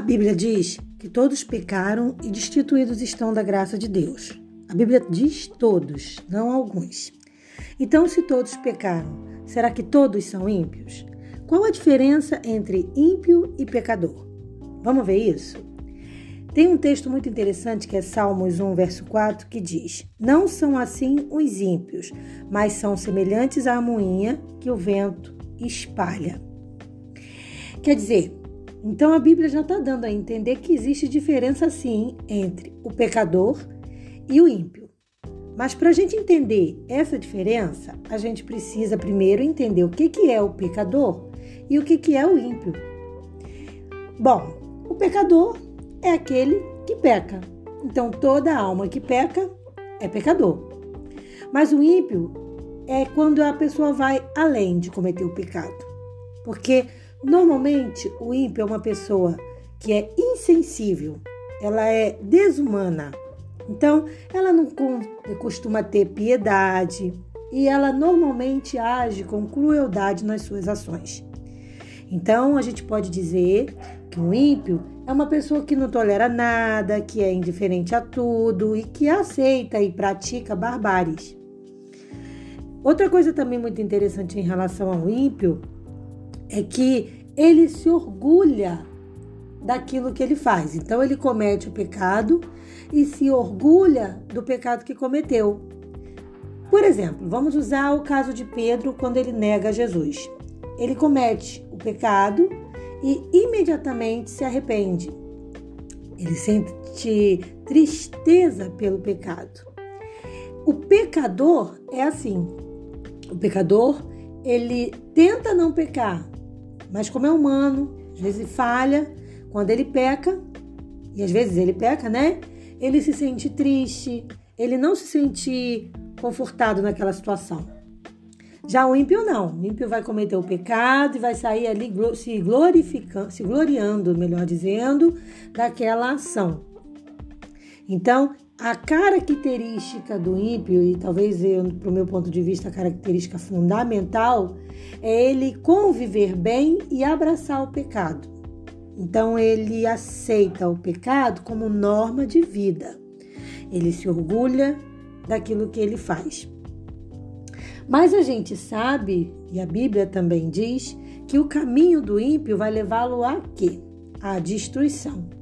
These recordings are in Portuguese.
A Bíblia diz que todos pecaram e destituídos estão da graça de Deus. A Bíblia diz todos, não alguns. Então, se todos pecaram, será que todos são ímpios? Qual a diferença entre ímpio e pecador? Vamos ver isso? Tem um texto muito interessante que é Salmos 1, verso 4, que diz: Não são assim os ímpios, mas são semelhantes à moinha que o vento espalha. Quer dizer, então a Bíblia já está dando a entender que existe diferença sim entre o pecador e o ímpio. Mas para a gente entender essa diferença, a gente precisa primeiro entender o que, que é o pecador e o que, que é o ímpio. Bom, o pecador é aquele que peca. Então toda alma que peca é pecador. Mas o ímpio é quando a pessoa vai além de cometer o pecado. Porque Normalmente, o ímpio é uma pessoa que é insensível, ela é desumana. Então, ela não costuma ter piedade e ela normalmente age com crueldade nas suas ações. Então, a gente pode dizer que o ímpio é uma pessoa que não tolera nada, que é indiferente a tudo e que aceita e pratica barbáries. Outra coisa também muito interessante em relação ao ímpio é que ele se orgulha daquilo que ele faz. Então ele comete o pecado e se orgulha do pecado que cometeu. Por exemplo, vamos usar o caso de Pedro quando ele nega Jesus. Ele comete o pecado e imediatamente se arrepende. Ele sente tristeza pelo pecado. O pecador é assim. O pecador, ele tenta não pecar, mas como é humano, às vezes falha, quando ele peca, e às vezes ele peca, né? Ele se sente triste, ele não se sente confortado naquela situação. Já o ímpio não. O ímpio vai cometer o pecado e vai sair ali se glorificando, se gloriando, melhor dizendo, daquela ação. Então, a característica do ímpio, e talvez para o meu ponto de vista a característica fundamental, é ele conviver bem e abraçar o pecado. Então ele aceita o pecado como norma de vida. Ele se orgulha daquilo que ele faz. Mas a gente sabe, e a Bíblia também diz, que o caminho do ímpio vai levá-lo a quê? À destruição.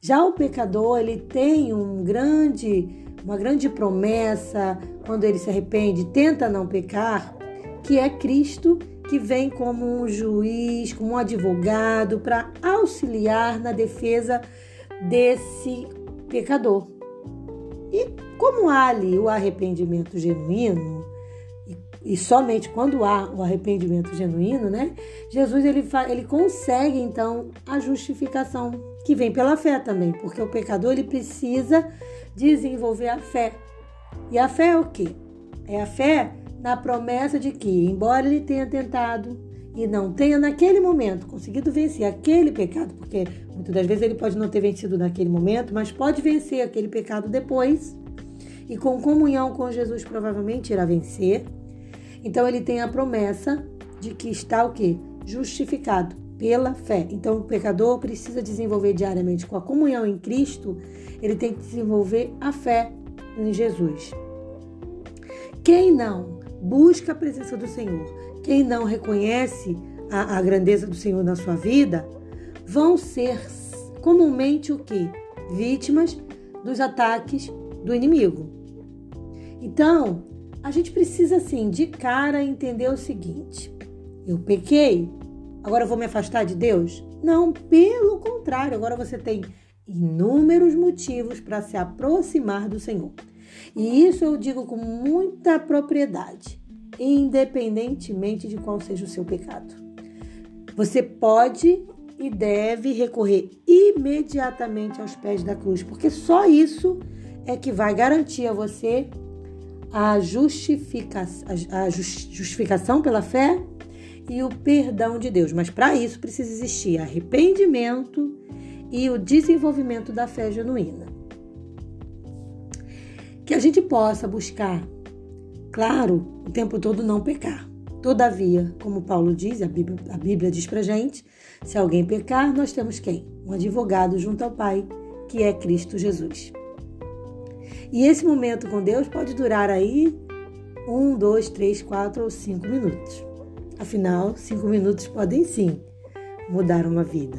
Já o pecador, ele tem um grande, uma grande promessa quando ele se arrepende, tenta não pecar, que é Cristo que vem como um juiz, como um advogado para auxiliar na defesa desse pecador. E como há ali o arrependimento genuíno, e somente quando há o arrependimento genuíno, né? Jesus ele, ele consegue então a justificação que vem pela fé também, porque o pecador ele precisa desenvolver a fé. E a fé é o quê? É a fé na promessa de que, embora ele tenha tentado e não tenha naquele momento conseguido vencer aquele pecado, porque muitas das vezes ele pode não ter vencido naquele momento, mas pode vencer aquele pecado depois, e com comunhão com Jesus provavelmente irá vencer. Então ele tem a promessa de que está o quê? Justificado pela fé. Então o pecador precisa desenvolver diariamente com a comunhão em Cristo, ele tem que desenvolver a fé em Jesus. Quem não busca a presença do Senhor, quem não reconhece a, a grandeza do Senhor na sua vida, vão ser comumente o que? Vítimas dos ataques do inimigo. Então, a gente precisa, assim, de cara entender o seguinte: eu pequei, agora eu vou me afastar de Deus? Não, pelo contrário, agora você tem inúmeros motivos para se aproximar do Senhor. E isso eu digo com muita propriedade, independentemente de qual seja o seu pecado. Você pode e deve recorrer imediatamente aos pés da cruz, porque só isso é que vai garantir a você a, justifica, a justificação pela fé e o perdão de Deus. Mas para isso precisa existir arrependimento e o desenvolvimento da fé genuína. Que a gente possa buscar, claro, o tempo todo não pecar. Todavia, como Paulo diz, a Bíblia, a Bíblia diz pra gente, se alguém pecar, nós temos quem? Um advogado junto ao Pai, que é Cristo Jesus. E esse momento com Deus pode durar aí um, dois, três, quatro ou cinco minutos. Afinal, cinco minutos podem sim mudar uma vida.